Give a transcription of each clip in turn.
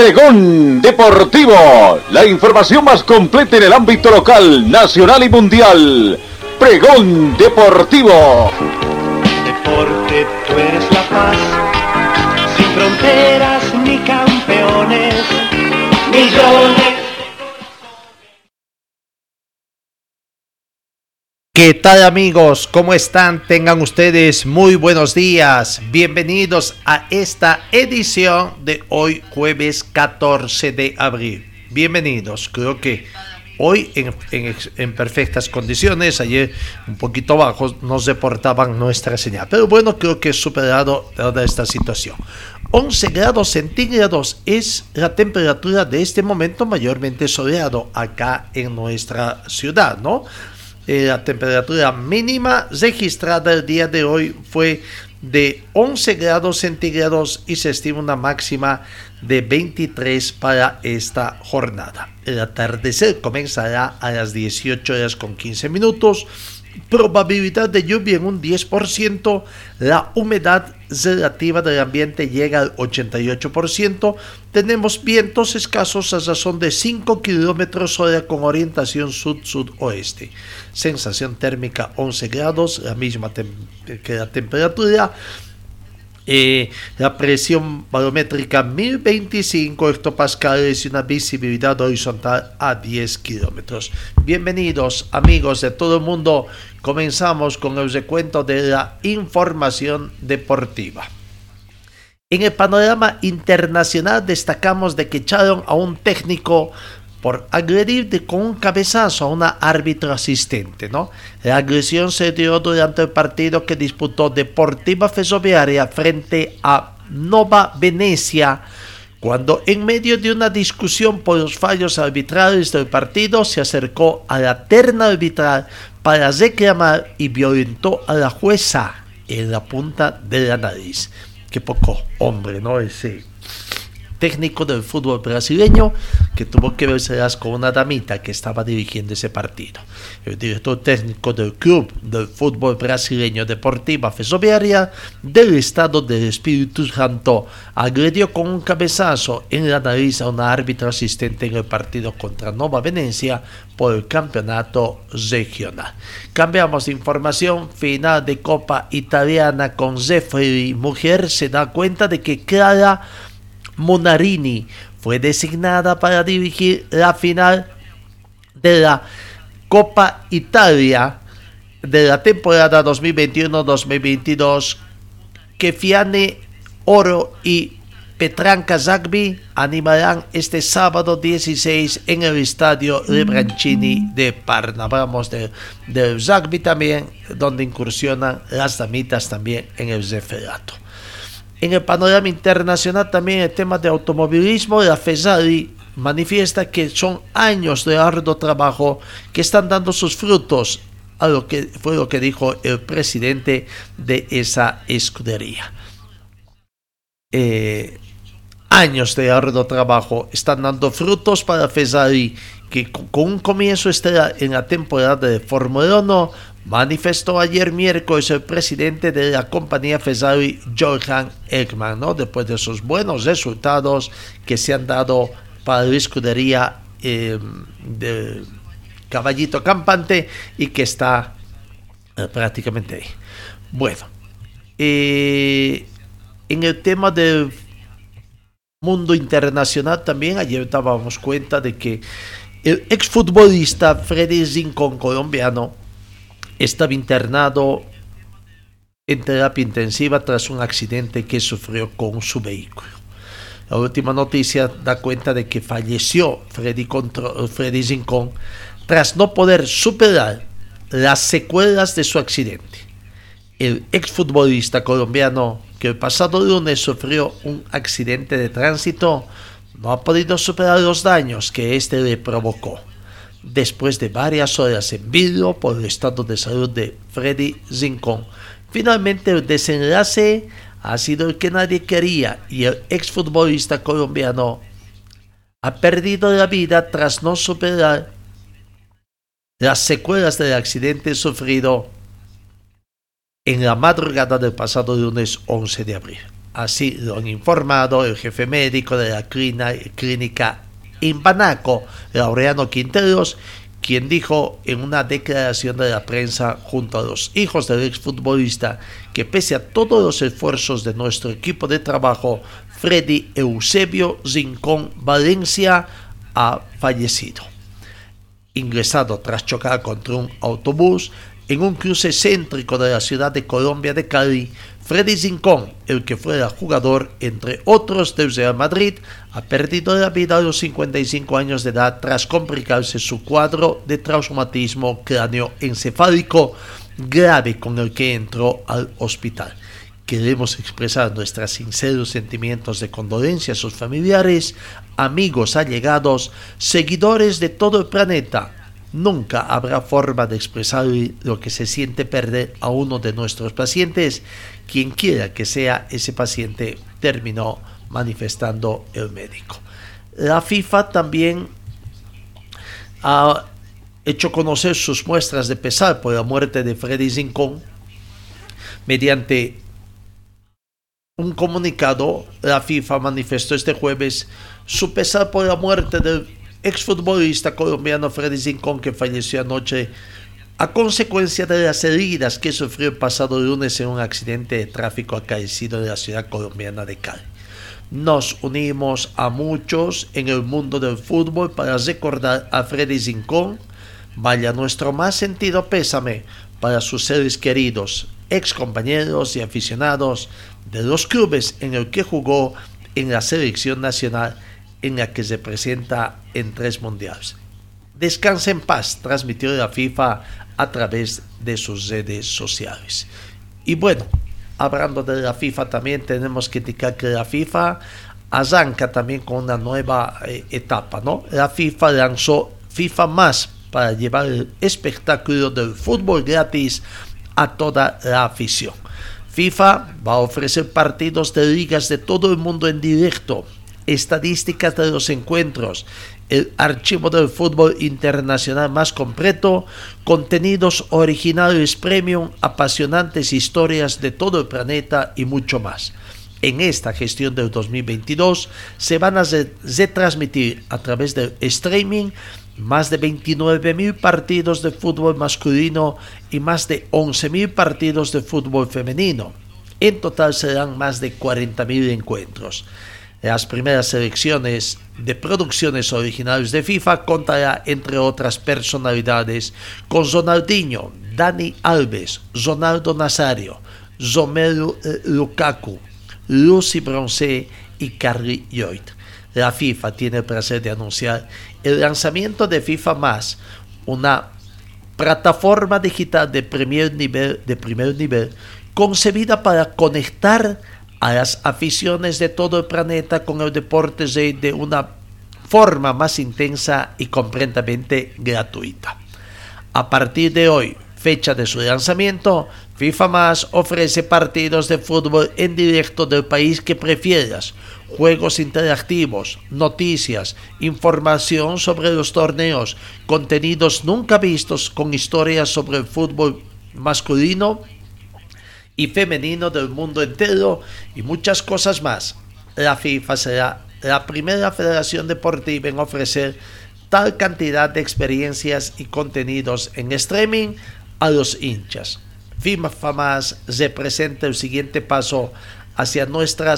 Pregón Deportivo, la información más completa en el ámbito local, nacional y mundial. Pregón Deportivo. Deporte, tú eres la paz, sin fronteras ni campeones. ¿Qué tal amigos? ¿Cómo están? Tengan ustedes muy buenos días. Bienvenidos a esta edición de hoy jueves 14 de abril. Bienvenidos. Creo que hoy en, perfectas condiciones. Ayer un poquito bajos nos deportaban nuestra señal. Pero bueno, creo que he superado toda esta situación. 11 grados centígrados es la temperatura de este momento mayormente soleado acá en nuestra ciudad, ¿no? Eh, la temperatura mínima registrada el día de hoy fue de 11 grados centígrados y se estima una máxima de 23 para esta jornada. El atardecer comenzará a las 18 horas con 15 minutos probabilidad de lluvia en un 10%, la humedad relativa del ambiente llega al 88%, tenemos vientos escasos a razón de 5 kilómetros hora con orientación sud-sudoeste, sensación térmica 11 grados, la misma que la temperatura, eh, la presión barométrica 1025 hectopascales y una visibilidad horizontal a 10 kilómetros. Bienvenidos amigos de todo el mundo. Comenzamos con el recuento de la información deportiva. En el panorama internacional destacamos de que echaron a un técnico por agredir con un cabezazo a una árbitro asistente. ¿no? La agresión se dio durante el partido que disputó Deportiva Ferroviaria frente a Nova Venecia, cuando en medio de una discusión por los fallos arbitrales del partido se acercó a la terna arbitral para reclamar y violentó a la jueza en la punta de la nariz. Qué poco hombre, ¿no? Ese técnico del fútbol brasileño que tuvo que verse con una damita que estaba dirigiendo ese partido. El director técnico del club del fútbol brasileño Deportiva Ferroviaria del estado del Espíritu Santo agredió con un cabezazo en la nariz a una árbitra asistente en el partido contra Nova Venecia por el campeonato regional. Cambiamos de información, final de Copa Italiana con Zeffiri. Mujer se da cuenta de que Clara Monarini fue designada para dirigir la final de la Copa Italia de la temporada 2021-2022 que Fiane Oro y Petranca Zagbi animarán este sábado 16 en el estadio Lebrancini de Parna. Hablamos del de Zagbi también, donde incursionan las damitas también en el referato. En el panorama internacional también el tema de automovilismo, la FESARI manifiesta que son años de arduo trabajo que están dando sus frutos, fue lo que dijo el presidente de esa escudería. Eh, años de arduo trabajo están dando frutos para FESARI, que con un comienzo estará en la temporada de Fórmula 1 manifestó ayer miércoles el presidente de la compañía Ferrari, Johan Ekman, ¿no? después de esos buenos resultados que se han dado para la escudería em, de Caballito Campante y que está eh, prácticamente ahí. Bueno, eh, en el tema del mundo internacional también, ayer dábamos cuenta de que el exfutbolista Freddy Zincon, colombiano, estaba internado en terapia intensiva tras un accidente que sufrió con su vehículo. La última noticia da cuenta de que falleció Freddy, Freddy Zincón tras no poder superar las secuelas de su accidente. El exfutbolista colombiano que el pasado lunes sufrió un accidente de tránsito no ha podido superar los daños que éste le provocó. Después de varias horas en vídeo por el estado de salud de Freddy Zincon. Finalmente el desenlace ha sido el que nadie quería y el exfutbolista colombiano ha perdido la vida tras no superar las secuelas del accidente sufrido en la madrugada del pasado lunes 11 de abril. Así lo han informado el jefe médico de la clínica Imbanaco, Laureano Quinteros, quien dijo en una declaración de la prensa junto a los hijos del exfutbolista que pese a todos los esfuerzos de nuestro equipo de trabajo, Freddy Eusebio Zincón Valencia ha fallecido. Ingresado tras chocar contra un autobús en un cruce céntrico de la ciudad de Colombia de Cali, Freddy Zincón, el que fuera jugador, entre otros, del Real Madrid, ha perdido la vida a los 55 años de edad tras complicarse su cuadro de traumatismo cráneoencefálico grave con el que entró al hospital. Queremos expresar nuestros sinceros sentimientos de condolencia a sus familiares, amigos allegados, seguidores de todo el planeta, Nunca habrá forma de expresar lo que se siente perder a uno de nuestros pacientes, quien quiera que sea ese paciente, terminó manifestando el médico. La FIFA también ha hecho conocer sus muestras de pesar por la muerte de Freddy Zincón mediante un comunicado. La FIFA manifestó este jueves su pesar por la muerte del exfutbolista colombiano Freddy Zincón que falleció anoche a consecuencia de las heridas que sufrió el pasado lunes en un accidente de tráfico acaecido en la ciudad colombiana de Cali. Nos unimos a muchos en el mundo del fútbol para recordar a Freddy Zincón. Vaya nuestro más sentido pésame para sus seres queridos, ex compañeros y aficionados de los clubes en el que jugó en la selección nacional en la que se presenta en tres mundiales. Descansa en paz, transmitió la FIFA a través de sus redes sociales. Y bueno, hablando de la FIFA también tenemos que indicar que la FIFA arranca también con una nueva eh, etapa, ¿no? La FIFA lanzó FIFA Más para llevar el espectáculo del fútbol gratis a toda la afición. FIFA va a ofrecer partidos de ligas de todo el mundo en directo estadísticas de los encuentros, el archivo del fútbol internacional más completo, contenidos originales premium, apasionantes historias de todo el planeta y mucho más. En esta gestión del 2022 se van a retransmitir a través del streaming más de 29.000 partidos de fútbol masculino y más de 11.000 partidos de fútbol femenino. En total serán más de 40.000 encuentros. Las primeras selecciones de producciones originales de FIFA contará, entre otras personalidades, con Ronaldinho, Dani Alves, Ronaldo Nazario, Romelu eh, Lukaku, Lucy Bronce y Carly Lloyd. La FIFA tiene el placer de anunciar el lanzamiento de FIFA Más, una plataforma digital de primer nivel, de primer nivel concebida para conectar a las aficiones de todo el planeta con el deporte de una forma más intensa y completamente gratuita. A partir de hoy, fecha de su lanzamiento, FIFA Más ofrece partidos de fútbol en directo del país que prefieras, juegos interactivos, noticias, información sobre los torneos, contenidos nunca vistos con historias sobre el fútbol masculino y femenino del mundo entero y muchas cosas más. La FIFA será la primera federación deportiva en ofrecer tal cantidad de experiencias y contenidos en streaming a los hinchas. FIFA más representa el siguiente paso hacia nuestra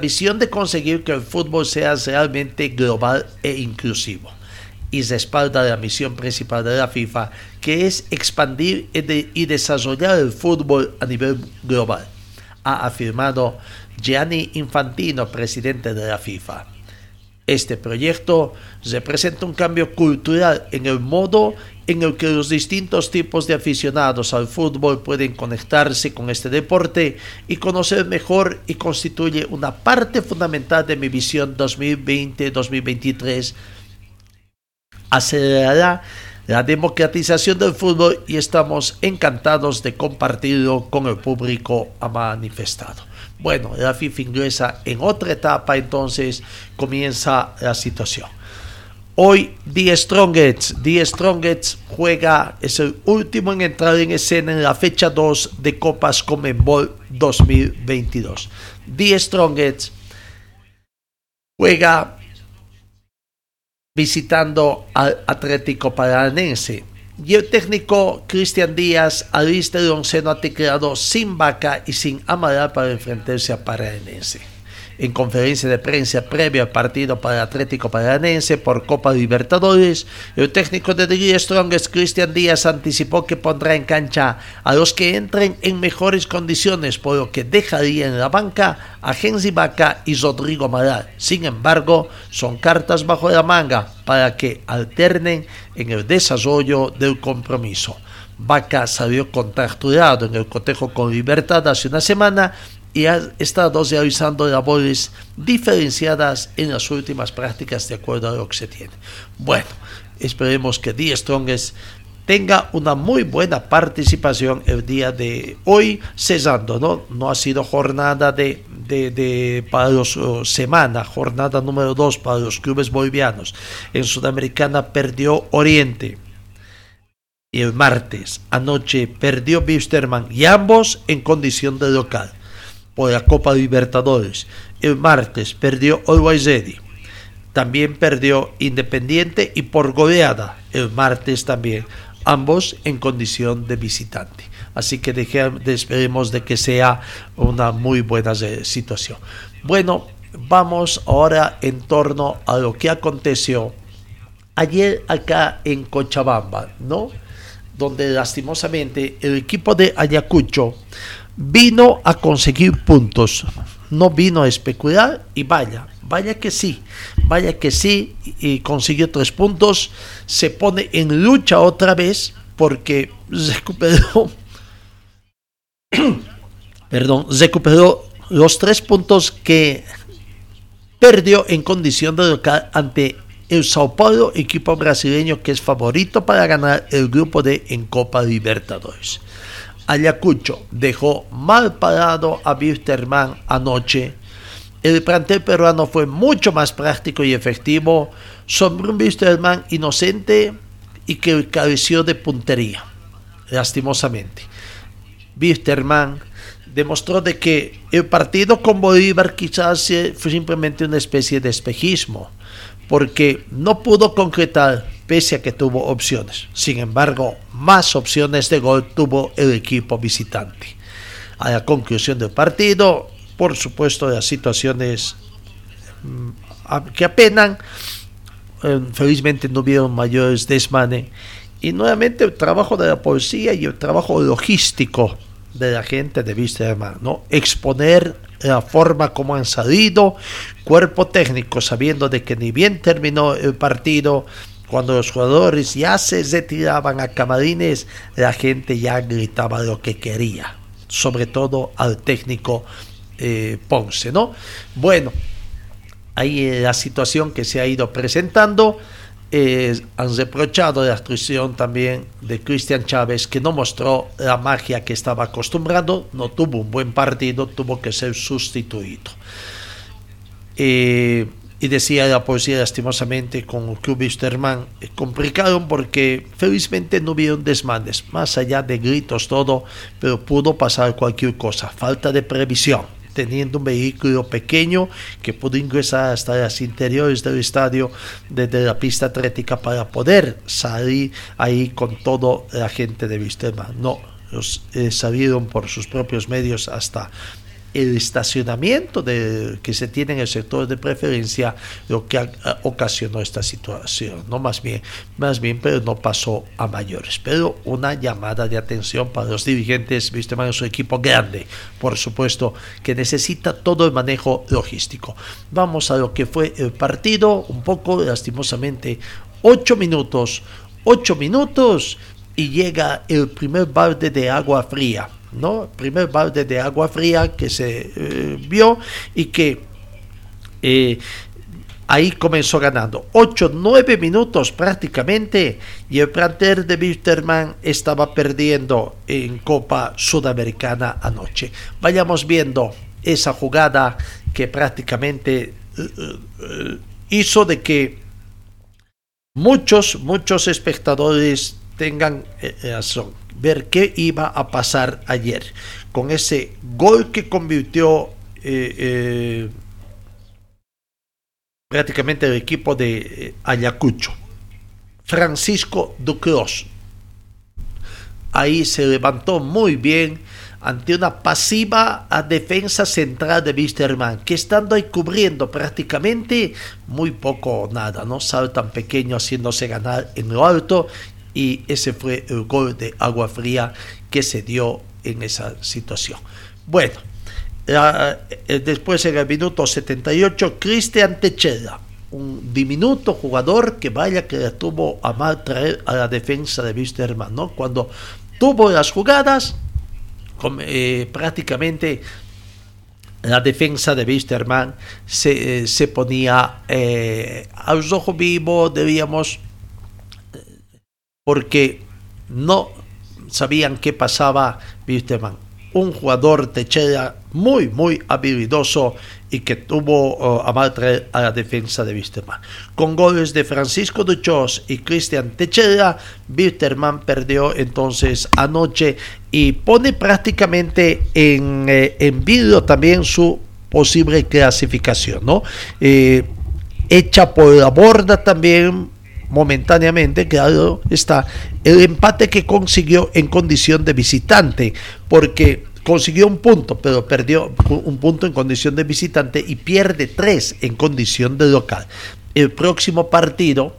visión de conseguir que el fútbol sea realmente global e inclusivo y respalda la misión principal de la FIFA, que es expandir y desarrollar el fútbol a nivel global, ha afirmado Gianni Infantino, presidente de la FIFA. Este proyecto representa un cambio cultural en el modo en el que los distintos tipos de aficionados al fútbol pueden conectarse con este deporte y conocer mejor y constituye una parte fundamental de mi visión 2020-2023 acelerará la democratización del fútbol y estamos encantados de compartirlo con el público ha manifestado. Bueno, la FIFA ingresa en otra etapa, entonces comienza la situación. Hoy The Strongest, The Strongest juega, es el último en entrar en escena en la fecha 2 de Copas Comenbol 2022. The Strongest juega visitando al Atlético Paranense. Y el técnico Cristian Díaz, al de onceno, ha teclado sin vaca y sin Amaral para enfrentarse a Paranense en conferencia de prensa previa al partido para el Atlético Paranense por Copa Libertadores, el técnico de The Strongest, Cristian Díaz, anticipó que pondrá en cancha a los que entren en mejores condiciones, por lo que dejaría en la banca a Genzi Vaca y Rodrigo Maral. Sin embargo, son cartas bajo la manga para que alternen en el desarrollo del compromiso. Vaca salió contracturado en el cotejo con Libertad hace una semana y ha estado realizando labores diferenciadas en las últimas prácticas de acuerdo a lo que se tiene. Bueno, esperemos que The Strongest tenga una muy buena participación el día de hoy, cesando, ¿no? No ha sido jornada de, de, para los semana, jornada número 2 para los clubes bolivianos. En Sudamericana perdió Oriente. Y el martes anoche perdió Wisterman y ambos en condición de local la Copa Libertadores. El martes perdió Always Ready. También perdió Independiente y por goleada el martes también. Ambos en condición de visitante. Así que esperemos de que sea una muy buena situación. Bueno, vamos ahora en torno a lo que aconteció ayer acá en Cochabamba, ¿no? Donde lastimosamente el equipo de Ayacucho vino a conseguir puntos, no vino a especular y vaya, vaya que sí, vaya que sí y consiguió tres puntos, se pone en lucha otra vez porque recuperó, perdón, recuperó los tres puntos que perdió en condición de local ante el Sao Paulo, equipo brasileño que es favorito para ganar el grupo de en Copa Libertadores. Ayacucho dejó mal parado a Wisterman anoche. El plantel peruano fue mucho más práctico y efectivo sobre un Wisterman inocente y que careció de puntería, lastimosamente. Wisterman demostró de que el partido con Bolívar quizás fue simplemente una especie de espejismo, porque no pudo concretar pese a que tuvo opciones. Sin embargo, más opciones de gol tuvo el equipo visitante. A la conclusión del partido, por supuesto, las situaciones mm, que apenan, eh, felizmente no hubieron mayores desmanes. Y nuevamente el trabajo de la policía y el trabajo logístico de la gente de Wisterman, ¿no? Exponer la forma como han salido, cuerpo técnico sabiendo de que ni bien terminó el partido, cuando los jugadores ya se retiraban a camarines, la gente ya gritaba lo que quería, sobre todo al técnico eh, Ponce, ¿no? Bueno, ahí la situación que se ha ido presentando. Eh, han reprochado la actuación también de Cristian Chávez, que no mostró la magia que estaba acostumbrado, no tuvo un buen partido, tuvo que ser sustituido. Eh, y decía la poesía lastimosamente con el club Wisterman, complicado porque felizmente no hubieron desmanes, más allá de gritos todo, pero pudo pasar cualquier cosa, falta de previsión, teniendo un vehículo pequeño que pudo ingresar hasta las interiores del estadio desde la pista atlética para poder salir ahí con toda la gente de Wisterman. No, los, eh, salieron por sus propios medios hasta el estacionamiento de, que se tiene en el sector de preferencia lo que ocasionó esta situación, no más bien, más bien, pero no pasó a mayores. Pero una llamada de atención para los dirigentes, viste más su equipo grande, por supuesto, que necesita todo el manejo logístico. Vamos a lo que fue el partido, un poco lastimosamente, ocho minutos, ocho minutos y llega el primer balde de agua fría ¿no? Primer balde de agua fría que se eh, vio y que eh, ahí comenzó ganando 8, 9 minutos prácticamente y el planter de Wisterman estaba perdiendo en Copa Sudamericana anoche. Vayamos viendo esa jugada que prácticamente eh, hizo de que muchos, muchos espectadores tengan eh, razón, ver qué iba a pasar ayer con ese gol que convirtió prácticamente el equipo de eh, Ayacucho. Francisco Ducros. Ahí se levantó muy bien ante una pasiva defensa central de Wisterman, que estando ahí cubriendo prácticamente muy poco o nada, ¿no? Saltan pequeño haciéndose ganar en lo alto y ese fue el gol de agua fría que se dio en esa situación. Bueno, eh, después en el minuto 78, Cristian Techeda, un diminuto jugador que vaya que tuvo a mal traer a la defensa de Wisterman, ¿no? Cuando tuvo las jugadas, eh, prácticamente la defensa de Wisterman se, eh, se ponía a los ojos vivos, debíamos, porque no sabían qué pasaba Wisterman un jugador Techera muy, muy habilidoso y que tuvo uh, a mal a la defensa de Wisterman. Con goles de Francisco Duchos y Cristian Techera, Wisterman perdió entonces anoche y pone prácticamente en, eh, vídeo también su posible clasificación, ¿no? Eh, hecha por la borda también momentáneamente, claro está, el empate que consiguió en condición de visitante, porque consiguió un punto, pero perdió un punto en condición de visitante y pierde tres en condición de local. El próximo partido,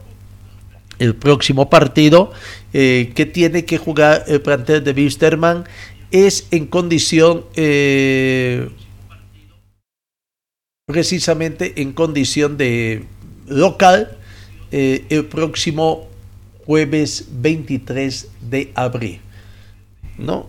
el próximo partido eh, que tiene que jugar el plantel de Wisterman es en condición eh, precisamente en condición de local eh, el próximo jueves 23 de abril. ¿no?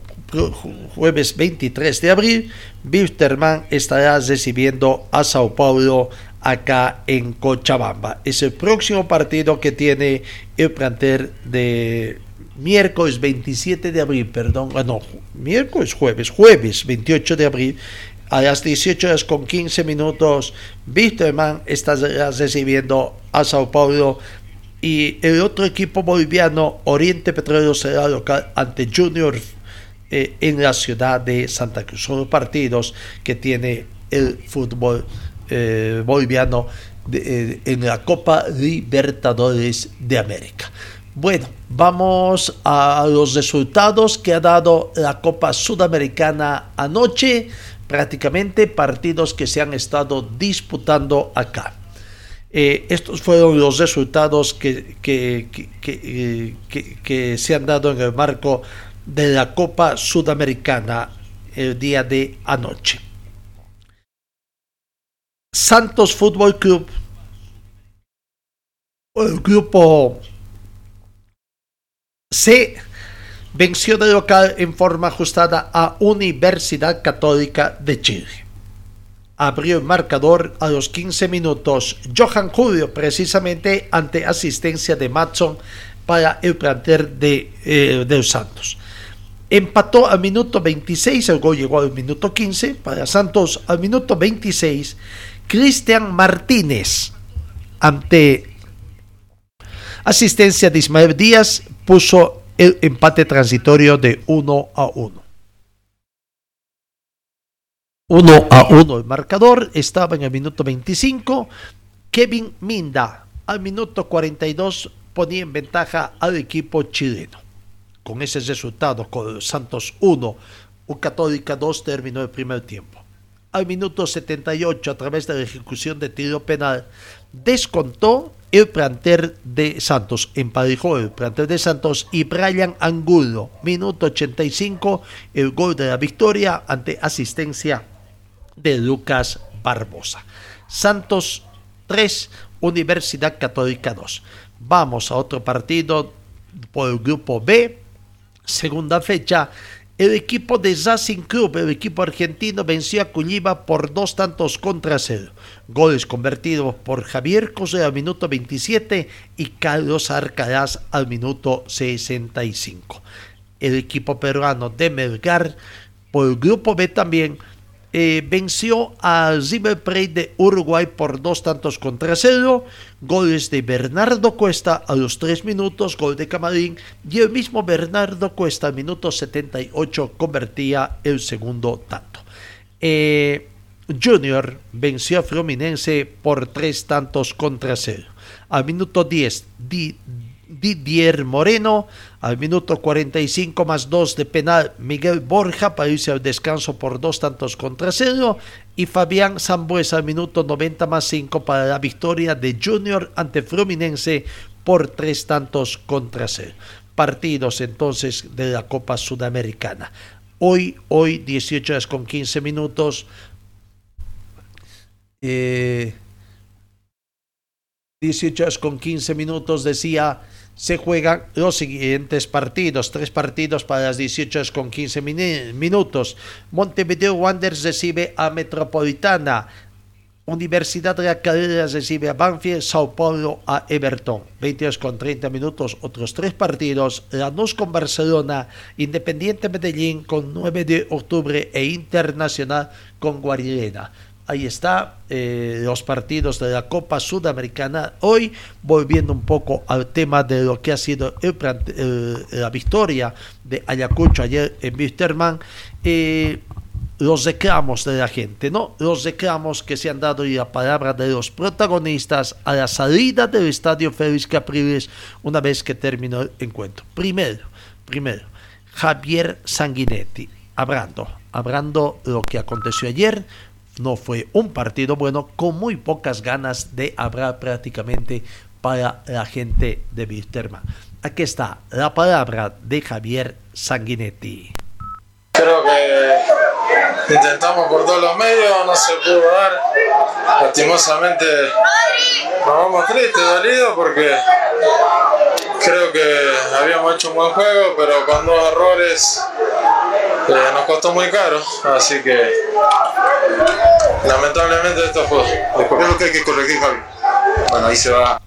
Jueves 23 de abril, Wisterman estará recibiendo a Sao Paulo acá en Cochabamba. Es el próximo partido que tiene el plantel de miércoles 27 de abril, perdón, ah, no, miércoles, jueves, jueves 28 de abril, a las 18 horas con 15 minutos, Wisterman estará recibiendo a Sao Paulo y el otro equipo boliviano, Oriente Petróleo, será local ante Junior eh, en la ciudad de Santa Cruz. Son los partidos que tiene el fútbol eh, boliviano eh, en la Copa Libertadores de América. Bueno, vamos a los resultados que ha dado la Copa Sudamericana anoche, prácticamente partidos que se han estado disputando acá. Eh, estos fueron los resultados que, que, que, que, se han dado en el marco de la Copa Sudamericana el día de anoche. Santos Fútbol Club, el grupo C, venció de local en forma ajustada a Universidad Católica de Chile abrió el marcador a los 15 minutos. Johan Julio, precisamente ante asistencia de Matson para el plantel de, eh, Santos. Empató al minuto 26, el gol llegó al minuto 15 para Santos. Al minuto 26, Cristian Martínez, ante asistencia de Ismael Díaz, puso el empate transitorio de 1 a 1. 1 a 1 el marcador, estaba en el minuto 25. Kevin Minda al minuto 42 ponía en ventaja al equipo chileno. Con ese resultado, con Santos 1, U Católica 2 terminó el primer tiempo. Al minuto 78, a través de la ejecución de tiro penal, descontó el planter de Santos, emparejó el planter de Santos y Brian Angulo, minuto 85, el gol de la victoria ante asistencia de Lucas Barbosa. Santos 3, Universidad Católica 2. Vamos a otro partido por el grupo B, segunda fecha, El equipo de Racing Club, el equipo argentino, venció a Culliva por dos tantos contra cero. Goles convertidos por Javier José al minuto 27 y Carlos Arcaraz al minuto 65. El equipo peruano de Melgar, por el grupo B también, eh, venció a River Plate de Uruguay por dos tantos contra cero, goles de Bernardo Cuesta a los tres minutos, gol de Camarín, y el mismo Bernardo Cuesta al minuto 78 convertía el segundo tanto. Eh, Junior venció a Fluminense por tres tantos contra cero. Al minuto 10, Didier Moreno. Al minuto 45 más 2 de penal, Miguel Borja para irse al descanso por dos tantos contra cero. Y Fabián Zambuesa al minuto 90 más 5 para la victoria de Junior ante Fluminense por tres tantos contra cero. Partidos entonces de la Copa Sudamericana. Hoy, hoy 18 horas con 15 minutos. Eh, 18 horas con 15 minutos decía se juegan los siguientes partidos, tres partidos para las 18 con 15 minutos. Montevideo Wanderers recibe a Metropolitana. Universidad de la Calera recibe a Banfield, Sao Paulo a Everton. 22 con 30 minutos, otros tres partidos. Lanús con Barcelona, Independiente Medellín con 9 de octubre e Internacional con Guarirena. Ahí está eh, los partidos de la Copa Sudamericana. Hoy, volviendo un poco al tema de lo que ha sido la victoria de Ayacucho ayer en Wisterman, eh, los reclamos de la gente, ¿no? Los reclamos que se han dado y la palabra de los protagonistas a la salida del estadio Félix Capriles una vez que terminó el encuentro. Primero, primero, Javier Sanguinetti, hablando, hablando lo que aconteció ayer no fue un partido bueno con muy pocas ganas de hablar prácticamente para la gente de Wisterman. Aquí está la palabra de Javier Sanguinetti. Creo que intentamos por todos los medios, no se pudo dar. Lastimosamente nos vamos tristes, dolidos porque creo que habíamos hecho un buen juego, pero con dos errores eh, nos costó muy caro, así que lamentablemente esto fue. ¿Qué es lo que hay que corregir, Javi? Bueno, ahí se va.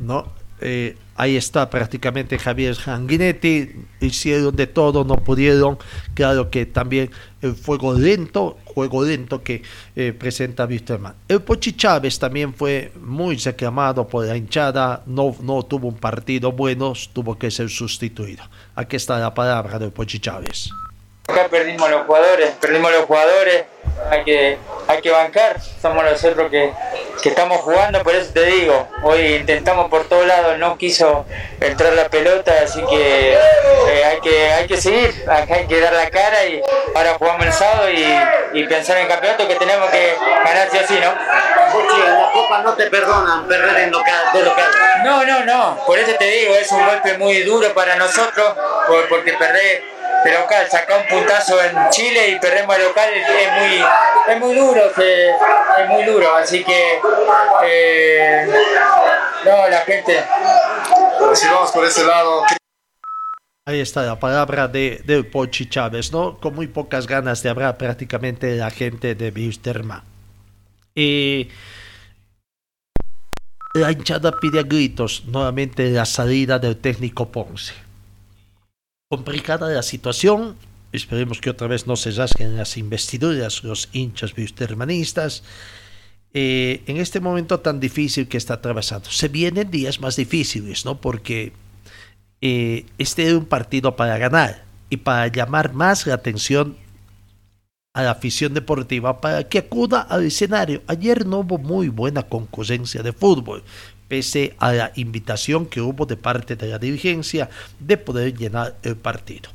No, eh, ahí está prácticamente Javier Sanguinetti, hicieron de todo, no pudieron, claro que también el fuego lento, juego lento que eh, presenta Wisterman. El Pochi Chávez también fue muy reclamado por la hinchada, no, no tuvo un partido bueno, tuvo que ser sustituido. Aquí está la palabra del Pochi Chávez. Acá perdimos los jugadores, perdimos los jugadores, hay que, hay que bancar, somos nosotros que, que estamos jugando, por eso te digo, hoy intentamos por todos lados, no quiso entrar la pelota, así que eh, hay que hay que seguir, hay que dar la cara y ahora jugamos el sábado y, pensar en el campeonato que tenemos que ganar sí o sí, ¿no? en la Copa no te perdonan perder en local, de local. No, no, no, por eso te digo, es un golpe muy duro para nosotros, porque perder de local, saca un puntazo en Chile y perdemos el local es muy, es muy duro, es muy duro, así que eh, no, la gente. Si vamos por ese lado. Ahí está la palabra de, de Pochi Chávez, ¿no? Con muy pocas ganas de hablar prácticamente la gente de Wisterman. Y la hinchada pide a gritos nuevamente la salida del técnico Ponce complicada la situación. Esperemos que otra vez no se rasguen las investiduras los hinchas wistermanistas. Eh, en este momento tan difícil que está atravesando. Se vienen días más difíciles, ¿no? Porque eh, este es un partido para ganar y para llamar más la atención a la afición deportiva para que acuda al escenario. Ayer no hubo muy buena concurrencia de fútbol, pese a la invitación que hubo de parte de la dirigencia de poder llenar el partido.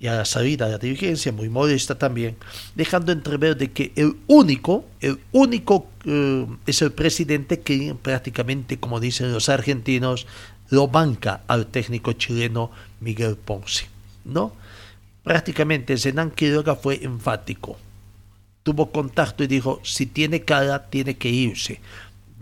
Y a la salida de la dirigencia, muy modesta también, dejando entrever de que el único, el único eh, es el presidente que prácticamente, como dicen los argentinos, lo banca al técnico chileno Miguel Ponce. ¿no? Prácticamente Zenan Quiroga fue enfático. Tuvo contacto y dijo, si tiene cara, tiene que irse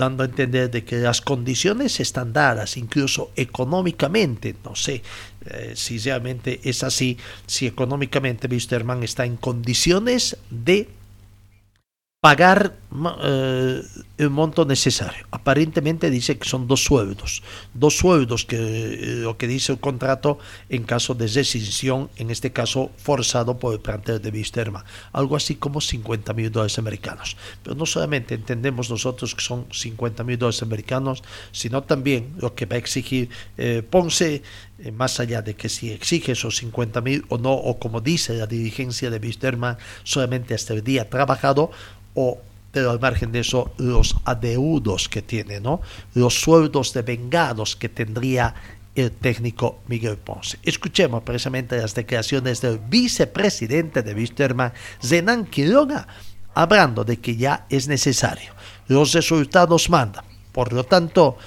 dando a entender de que las condiciones están dadas, incluso económicamente, no sé eh, si realmente es así, si económicamente Wisterman está en condiciones de pagar eh, el monto necesario. Aparentemente dice que son dos sueldos, dos sueldos que eh, lo que dice el contrato en caso de rescisión, en este caso forzado por el plantel de Wisterman, algo así como 50 mil dólares americanos. Pero no solamente entendemos nosotros que son 50 mil dólares americanos, sino también lo que va a exigir eh, Ponce, más allá de que si exige esos 50 mil o no, o como dice la dirigencia de Wisterman, solamente hasta el día trabajado, o pero al margen de eso, los adeudos que tiene, ¿no? Los sueldos de vengados que tendría el técnico Miguel Ponce. Escuchemos precisamente las declaraciones del vicepresidente de Wisterman, Zenan Quiroga, hablando de que ya es necesario. Los resultados mandan. Por lo tanto,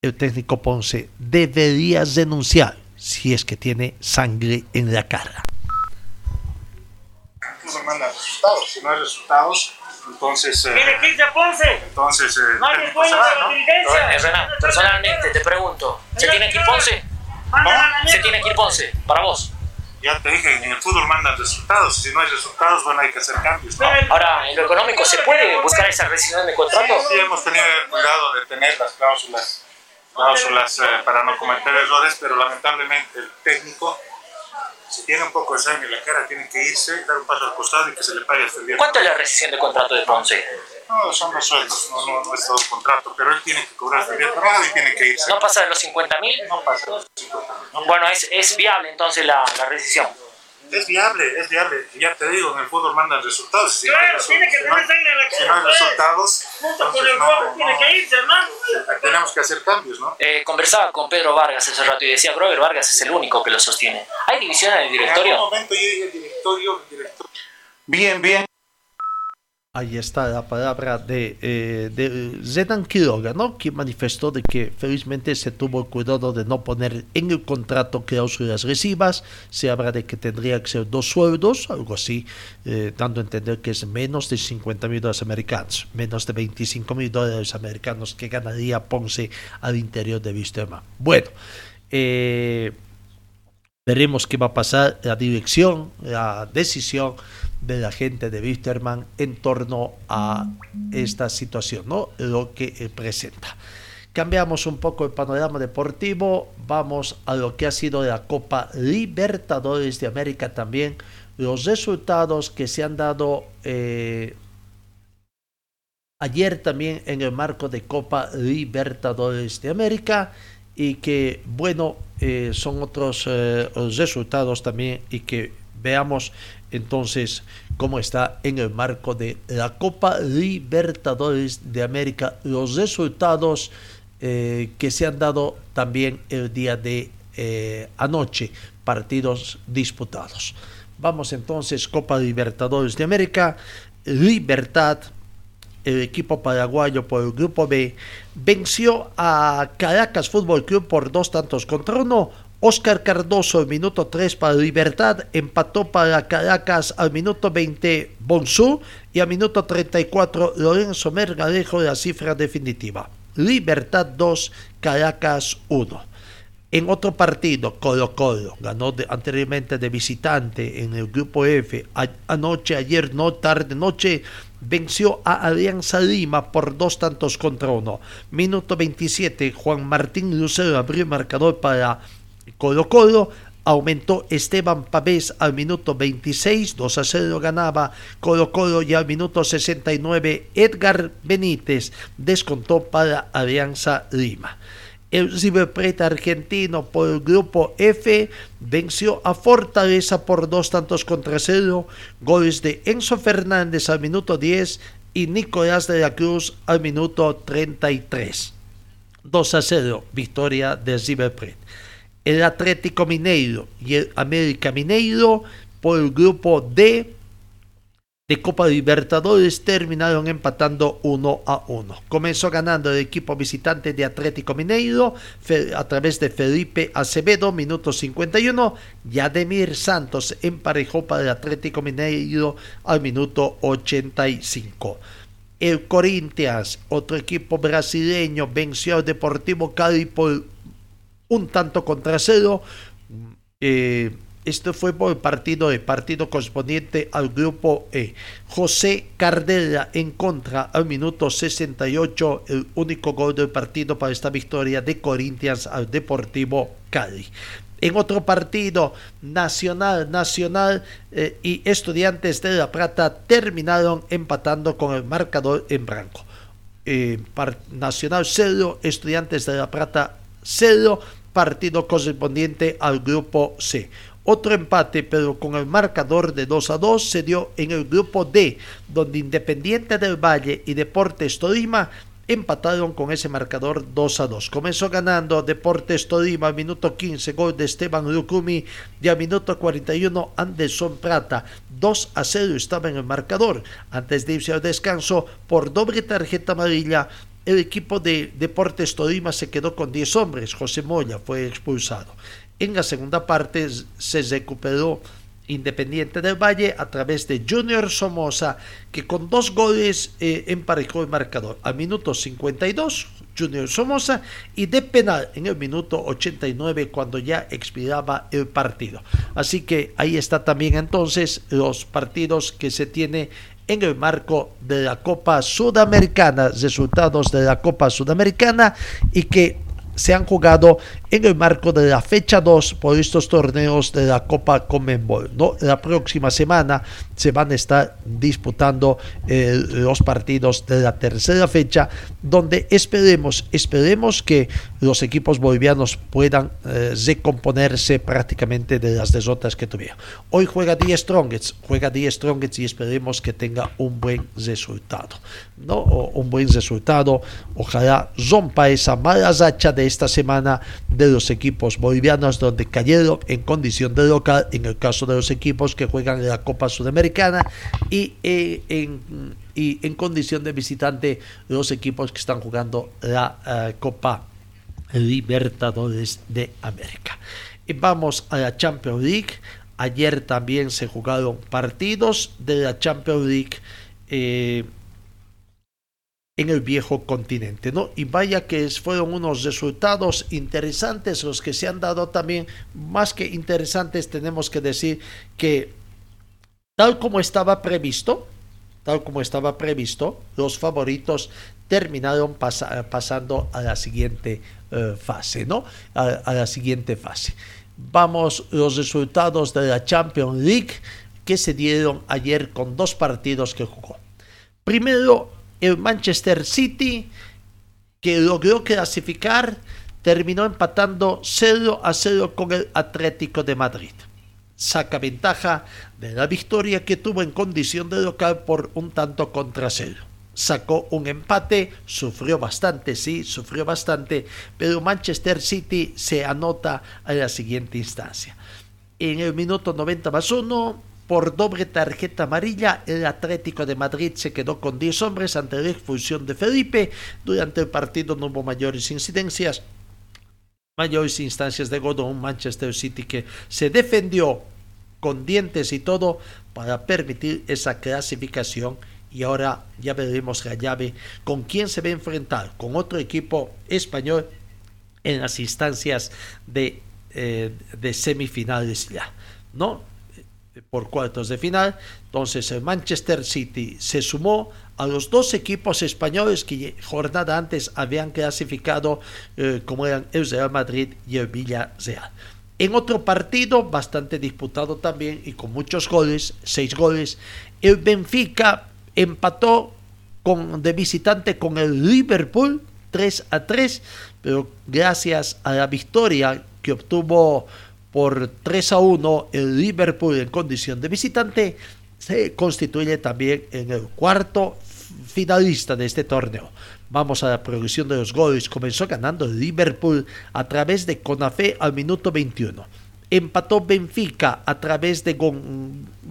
el técnico Ponce debería denunciar si es que tiene sangre en la cara. manda resultados. Si no hay resultados, entonces. Eh, ¿Tiene que irse Ponce? Entonces. Eh, no hay la dirigencia. Renan, personalmente te pregunto: ¿se tiene que ir Ponce? ¿Se tiene que ir Ponce? Para vos. Ya te dije, en el fútbol mandan resultados. Si no hay resultados, bueno, hay que hacer cambios. ¿no? Ahora, en lo económico, ¿se puede buscar esa rescisión de contrato? Sí, sí, hemos tenido el cuidado de tener las cláusulas, cláusulas eh, para no cometer errores, pero lamentablemente el técnico si tiene un poco de sangre en la cara, tiene que irse, dar un paso al costado y que se le pague hasta el día. ¿Cuánto es la rescisión de contrato de Ponce? No, son los sueldos, no, no, no es todo un contrato, pero él tiene que cobrar hasta el día y tiene que irse. ¿No pasa de los 50 mil? No pasa de los 50 mil. Bueno, es, es viable entonces la, la rescisión. Es viable, es viable. Ya te digo, en el fútbol mandan resultados. Si claro, no tiene que tener sangre en la cara. Si no hay resultados, Punto por el no, tiene que irse, hermano. Tenemos que hacer cambios, ¿no? Eh, conversaba con Pedro Vargas hace rato y decía, Grover Vargas es el único que lo sostiene. ¿Hay división en el directorio? En algún momento yo dije el directorio, el directorio. Bien, bien. Ahí está la palabra de, eh, de Zedan Quiroga, ¿no? que manifestó de que felizmente se tuvo el cuidado de no poner en el contrato cláusulas recibas, se habla de que tendría que ser dos sueldos, algo así, eh, dando a entender que es menos de 50 mil dólares americanos, menos de 25 mil dólares americanos que ganaría Ponce al interior de Vistema. Bueno, eh, veremos qué va a pasar, la dirección, la decisión de la gente de Wisterman en torno a esta situación, ¿no? Lo que eh, presenta. Cambiamos un poco el panorama deportivo, vamos a lo que ha sido la Copa Libertadores de América también, los resultados que se han dado eh, ayer también en el marco de Copa Libertadores de América y que, bueno, eh, son otros resultados también y que veamos entonces cómo está en el marco de la Copa Libertadores de América los resultados eh, que se han dado también el día de eh, anoche, partidos disputados. Vamos entonces, Copa Libertadores de América, Libertad, el equipo paraguayo por el grupo B, venció a Caracas Fútbol Club por dos tantos contra uno, Oscar Cardoso minuto 3 para Libertad, empató para Caracas al minuto 20 Bonsú y al minuto 34 Lorenzo Mergadejo la cifra definitiva. Libertad 2, Caracas 1. En otro partido, Colo Colo ganó anteriormente de visitante en el grupo F. anoche, ayer, no tarde, noche, venció a Alianza Lima por dos tantos contra uno. Minuto 27, Juan Martín Lucero abrió el marcador para Colo Colo aumentó Esteban Pavés al minuto 26, 2 a 0 ganaba Colo Colo y al minuto 69 Edgar Benítez descontó para Alianza Lima. El River argentino por el grupo F venció a Fortaleza por dos tantos contra cero, goles de Enzo Fernández al minuto 10 y Nicolás de la Cruz al minuto 33. 2 a 0, victoria de River el Atlético Mineiro y el América Mineiro por el grupo D de Copa Libertadores terminaron empatando 1 a 1. Comenzó ganando el equipo visitante de Atlético Mineiro a través de Felipe Acevedo, minuto 51. Yademir Santos emparejó para el Atlético Mineiro al minuto 85. El Corinthians, otro equipo brasileño, venció al Deportivo Cali por un tanto contra cero. Eh, esto fue por el partido, el partido correspondiente al grupo E. José Cardella en contra al minuto 68, el único gol del partido para esta victoria de Corinthians al Deportivo Cali. En otro partido, Nacional, Nacional eh, y Estudiantes de La Plata terminaron empatando con el marcador en blanco. Eh, Nacional 0, Estudiantes de La Plata 0, partido correspondiente al grupo C. Otro empate, pero con el marcador de 2 a 2, se dio en el grupo D, donde Independiente del Valle y Deportes Tolima empataron con ese marcador 2 a 2. Comenzó ganando Deportes Tolima al minuto 15, gol de Esteban Lucumi y al minuto 41 Anderson Prata. 2 a 0 estaba en el marcador. Antes de irse al descanso, por doble tarjeta amarilla, el equipo de Deportes Tolima se quedó con 10 hombres. José Moya fue expulsado. En la segunda parte se recuperó Independiente del Valle a través de Junior Somoza, que con dos goles eh, emparejó el marcador. Al minuto 52, Junior Somoza, y de penal en el minuto 89, cuando ya expiraba el partido. Así que ahí está también entonces los partidos que se tiene en el marco de la Copa Sudamericana, resultados de la Copa Sudamericana y que se han jugado en el marco de la fecha 2 por estos torneos de la Copa Comenbol. La próxima semana se van a estar disputando eh, los partidos de la tercera fecha, donde esperemos, esperemos que los equipos bolivianos puedan eh, recomponerse prácticamente de las derrotas que tuvieron. Hoy juega 10 Strongets, juega 10 Strongets y esperemos que tenga un buen resultado. ¿no? un buen resultado, ojalá rompa esa mala racha de esta semana de los equipos bolivianos donde cayeron en condición de local, en el caso de los equipos que juegan en la Copa Sudamericana y eh, en, y en condición de visitante los equipos que están jugando la eh, Copa Libertadores de América. Y vamos a la Champions League. Ayer también se jugaron partidos de la Champions League. Eh, en el viejo continente, ¿no? Y vaya que fueron unos resultados interesantes los que se han dado también, más que interesantes tenemos que decir que tal como estaba previsto, tal como estaba previsto, los favoritos terminaron pasando a la siguiente eh, fase, ¿no? a la siguiente fase. Vamos los resultados de la Champions League que se dieron ayer con dos partidos que jugó. Primero, el Manchester City, que logró clasificar, terminó empatando 0 a 0 con el Atlético de Madrid. Saca ventaja de la victoria que tuvo en condición de local por un tanto contra cero. Sacó un empate, sufrió bastante, sí, sufrió bastante, pero Manchester City se anota a la siguiente instancia. En el minuto 90 más 1, por doble tarjeta amarilla, el Atlético de Madrid se quedó con 10 hombres ante la expulsión de Felipe. Durante el partido no hubo mayores incidencias, mayores instancias de gol. Un Manchester City que se defendió con dientes y todo para permitir esa clasificación. Y ahora ya veremos la llave con quién se va a enfrentar, con otro equipo español en las instancias de, eh, de semifinales ya. ¿No? Por cuartos de final. Entonces el Manchester City se sumó a los dos equipos españoles que jornada antes habían clasificado eh, como eran el Real Madrid y el Villarreal. En otro partido bastante disputado también y con muchos goles, seis goles, el Benfica empató con, de visitante con el Liverpool 3 a 3, pero gracias a la victoria que obtuvo por 3 a 1 el Liverpool en condición de visitante se constituye también en el cuarto finalista de este torneo. Vamos a la progresión de los goles. Comenzó ganando el Liverpool a través de Conafé al minuto 21. Empató Benfica a través de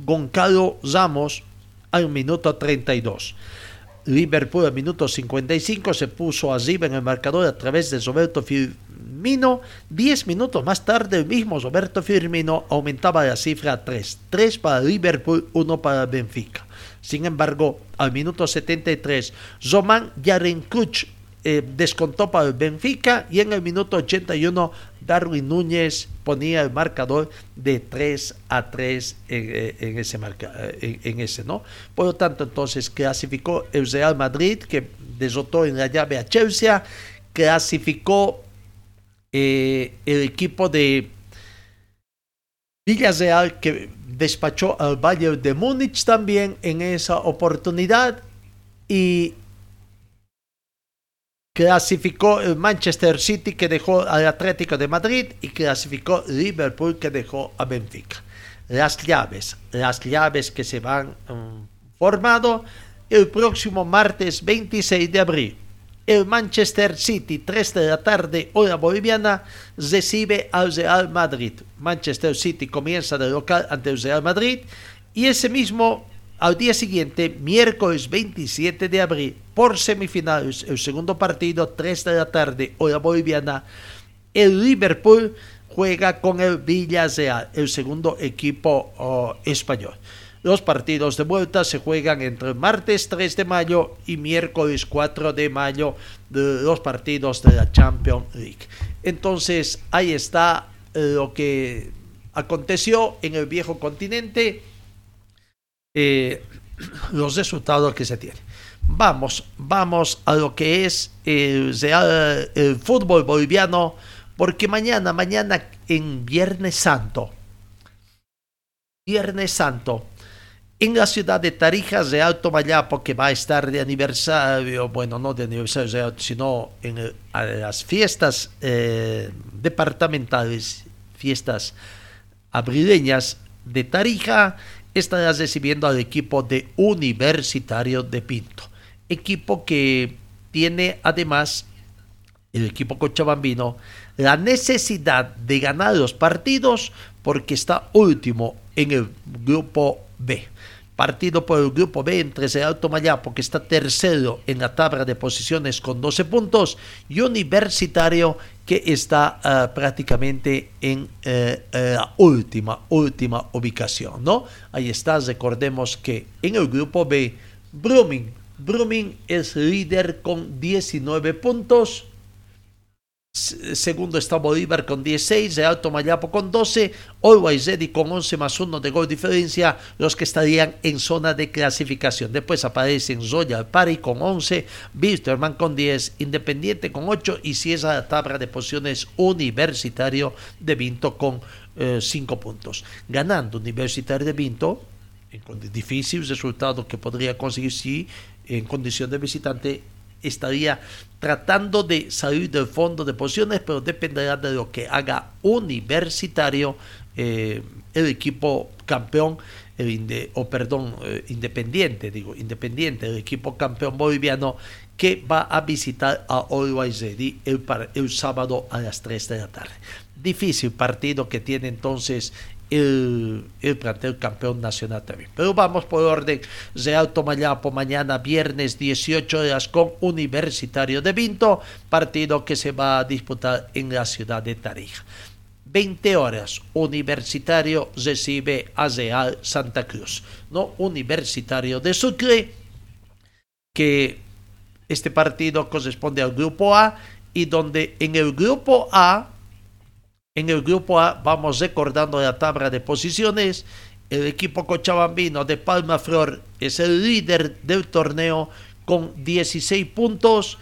Goncalo Ramos al minuto 32. Liverpool al minuto 55 se puso arriba en el marcador a través de Roberto Firmino. Diez minutos más tarde, el mismo Roberto Firmino aumentaba la cifra a 3. 3 para Liverpool, 1 para Benfica. Sin embargo, al minuto 73, Zoman Yarenkuch eh, descontó para el Benfica y en el minuto 81 Darwin Núñez ponía el marcador de 3 a 3 en, en ese marca, en, en, ese, ¿no? Por lo tanto, entonces clasificó el Real Madrid que desotó en la llave a Chelsea, clasificó eh, el equipo de Villarreal que despachó al Bayern de Múnich también en esa oportunidad y clasificó el Manchester City que dejó al Atlético de Madrid y clasificó Liverpool que dejó a Benfica. Las llaves, las llaves que se van um, formado el próximo martes 26 de abril. El Manchester City, 3 de la tarde, hora boliviana, recibe al Real Madrid. Manchester City comienza de local ante el Real Madrid y ese mismo al día siguiente, miércoles 27 de abril, por semifinales, el segundo partido, 3 de la tarde, hora boliviana, el Liverpool juega con el Villarreal, el segundo equipo oh, español. Los partidos de vuelta se juegan entre martes 3 de mayo y miércoles 4 de mayo de los partidos de la Champions League. Entonces, ahí está lo que aconteció en el viejo continente eh, los resultados que se tienen. Vamos, vamos a lo que es el, fútbol boliviano, porque mañana, mañana en Viernes Santo, Viernes Santo, en la ciudad de Tarija de Alto Mayapo, que va a estar de aniversario, bueno, no de aniversario, sino en el, las fiestas eh, departamentales, fiestas abrileñas de Tarija, estará recibiendo al equipo de Universitario de Pinto. Equipo que tiene además el equipo cochabambino la necesidad de ganar los partidos porque está último en el grupo B. Partido por el grupo B entre Alto Mayapo, que está tercero en la tabla de posiciones con 12 puntos, y Universitario, que está uh, prácticamente en uh, la última, última ubicación, ¿no? Ahí está, recordemos que en el grupo B, Brumming, Brumming es líder con 19 puntos, Segundo está Bolívar con 16, Alto Mayapo con 12, Always Ready con 11 más 1 de gol diferencia, los que estarían en zona de clasificación. Después aparecen Zoya Pari con 11, Bisterman con 10, Independiente con 8 y cierra la tabla de posiciones Universitario de Vinto con 5 eh, puntos. Ganando Universitario de Vinto, en difícil resultado que podría conseguir si en condición de visitante estaría tratando de salir del fondo de posiciones, pero dependerá de lo que haga Universitario, eh, el equipo campeón, el o perdón, eh, independiente, digo, independiente, el equipo campeón boliviano que va a visitar a Always el, el sábado a las 3 de la tarde. Difícil partido que tiene entonces el, el, plantel campeón nacional también. Pero vamos por orden. Real Tomayapo mañana viernes 18 horas con Universitario de Vinto, partido que se va a disputar en la ciudad de Tarija. 20 horas, Universitario recibe a Real Santa Cruz, ¿no? Universitario de Sucre, que este partido corresponde al grupo A y donde en el grupo A en el grupo A vamos recordando la tabla de posiciones. El equipo cochabambino de Palma Flor es el líder del torneo con 16 puntos.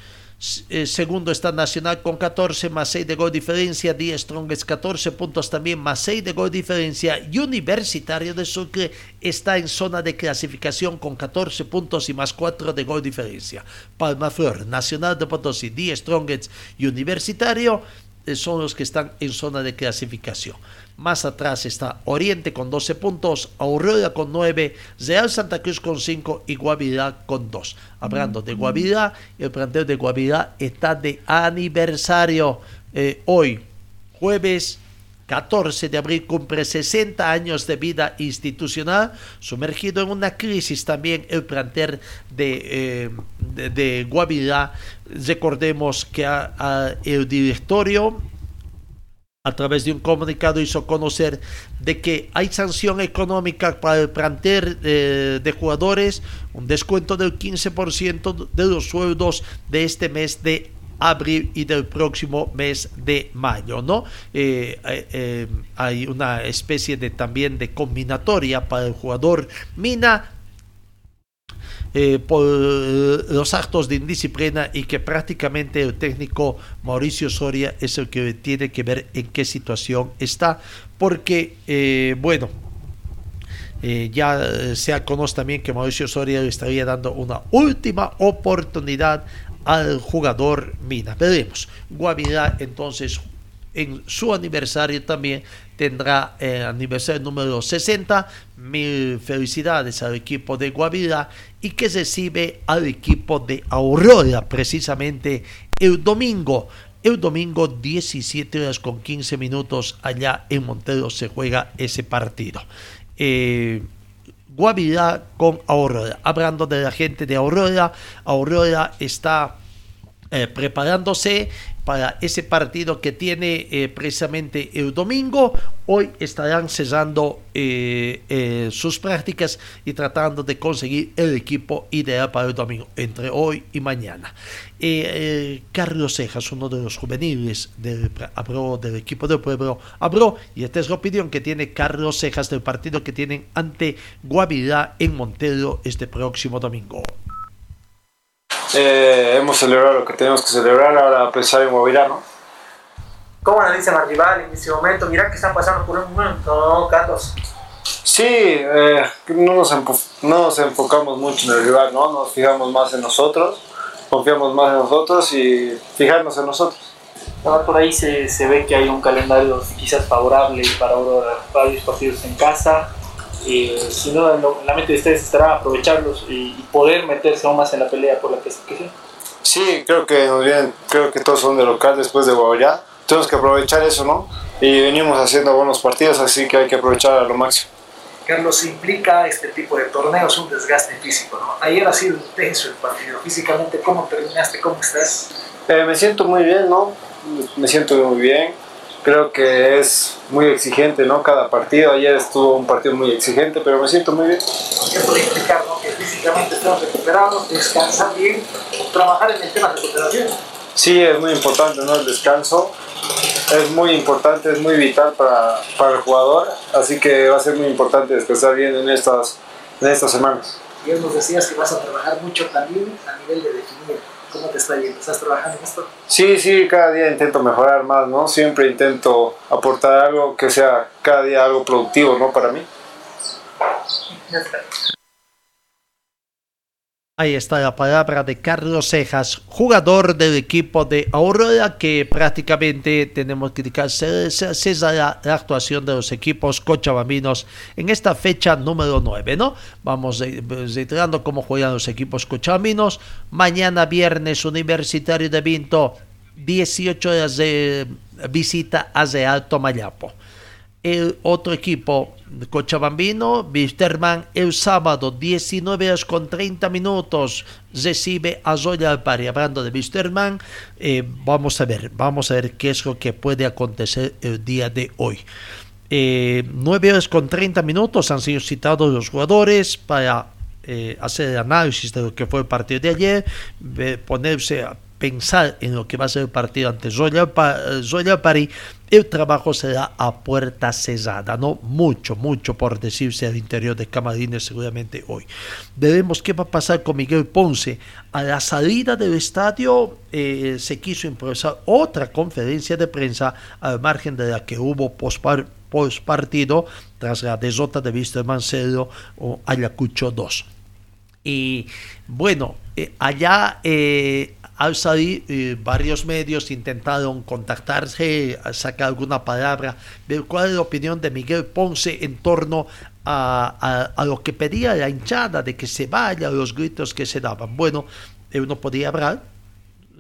Eh, segundo está Nacional con 14 más 6 de gol diferencia. 10 Strongest 14 puntos también más 6 de gol diferencia. Y Universitario de Sucre está en zona de clasificación con 14 puntos y más 4 de gol diferencia. Palma Flor, Nacional de Potosí, 10 Strongest y Universitario son los que están en zona de clasificación. Más atrás está Oriente con 12 puntos, Aurora con 9, Real Santa Cruz con 5 y Guavirá con 2. Hablando de Guavirá, el plantel de Guavirá está de aniversario eh, hoy, jueves 14 de abril cumple 60 años de vida institucional, sumergido en una crisis también el plantel de, eh, de, de, Guavirá. Recordemos que el directorio a través de un comunicado hizo conocer de que hay sanción económica para el plantel eh, de jugadores, un descuento del 15% de los sueldos de este mes de abril y del próximo mes de mayo, ¿no? Eh, eh, eh, hay una especie de también de combinatoria para el jugador Mina por los actos de indisciplina y que prácticamente el técnico Mauricio Soria es el que tiene que ver en qué situación está, porque, bueno, ya se conoce también que Mauricio Soria le estaría dando una última oportunidad al jugador Mina. Veremos. Guavirá entonces en su aniversario también tendrá el aniversario número 60. Mil felicidades al equipo de Guavirá y que recibe al equipo de Aurora precisamente el domingo. El domingo 17 horas con 15 minutos allá en Montero se juega ese partido. Eh, Guavirá con Aurora. Hablando de la gente de Aurora, Aurora está eh, preparándose para ese partido que tiene eh, precisamente el domingo. Hoy estarán cesando eh, eh, sus prácticas y tratando de conseguir el equipo ideal para el domingo, entre hoy y mañana. Carlos Cejas, uno de los juveniles del, equipo del pueblo, habló y esta es la opinión que tiene Carlos Cejas del partido que tienen ante Guavirá en Montero este próximo domingo. Eh, hemos celebrado lo que tenemos que celebrar, ahora pensar en Guavirá, ¿no? ¿Cómo analizan al rival en ese momento? Mirá que están pasando por un momento, ¿no, Carlos? Sí, eh, no, nos no nos enfocamos mucho en el rival, ¿no? Nos fijamos más en nosotros, confiamos más en nosotros y fijarnos en nosotros. Ahora por ahí se, se ve que hay un calendario quizás favorable para Aurora, varios partidos en casa, y sin duda en la mente de ustedes estará aprovecharlos y, y, poder meterse aún más en la pelea por la clasificación. Sí, creo que nos vienen, creo que todos son de local después de Guavirá. Tenemos que aprovechar eso, ¿no? Y venimos haciendo buenos partidos, así que hay que aprovechar a lo máximo. Carlos, implica este tipo de torneos un desgaste físico, ¿no? Ayer ha sido intenso el partido. Físicamente, ¿cómo terminaste? ¿Cómo estás? Eh, me siento muy bien, ¿no? Me siento muy bien creo que es muy exigente, ¿no? Cada partido, ayer estuvo un partido muy exigente, pero me siento muy bien. ¿Qué puede implicar, no? Que físicamente estamos recuperados, descansar bien, trabajar en el tema de recuperación. Sí, es muy importante, ¿no? El descanso es muy importante, es muy vital para, para el jugador, así que va a ser muy importante descansar bien en estas, en estas semanas. Y nos decías que vas a trabajar mucho también a nivel de definir ¿Cómo te está yendo? ¿Estás trabajando en esto? Sí, sí, cada día intento mejorar más, ¿no? Siempre intento aportar algo que sea cada día algo productivo, ¿no? Para mí. Ya está. Ahí está la palabra de Carlos Cejas, jugador del equipo de Aurora, que prácticamente tenemos que indicar la, actuación de los equipos cochabambinos en esta fecha número 9, ¿no? Vamos reiterando cómo juegan los equipos cochabambinos. Mañana viernes Universitario de Vinto, 18 horas de visita a Real Tomayapo. El otro equipo Cochabambino, Wisterman, el sábado 19 horas con 30 minutos recibe a Zoya Alpari. Hablando de Wisterman, eh, vamos a ver, vamos a ver qué es lo que puede acontecer el día de hoy. Eh, 9 horas con 30 minutos han sido citados los jugadores para eh, hacer el análisis de lo que fue el partido de ayer, ponerse a pensar en lo que va a ser el partido ante Zoya Alpari el trabajo será a puerta cerrada, no mucho, mucho por decirse al interior de Camarines seguramente hoy. Veremos qué va a pasar con Miguel Ponce. A la salida del estadio eh, se quiso improvisar otra conferencia de prensa al margen de la que hubo post partido tras la derrota de Víctor Mancero o Ayacucho 2. Y bueno, eh, allá eh, al salir eh, varios medios intentaron contactarse, sacar alguna palabra, ver cuál es la opinión de Miguel Ponce en torno a, a, a, lo que pedía la hinchada de que se vaya, los gritos que se daban. Bueno, él no podía hablar,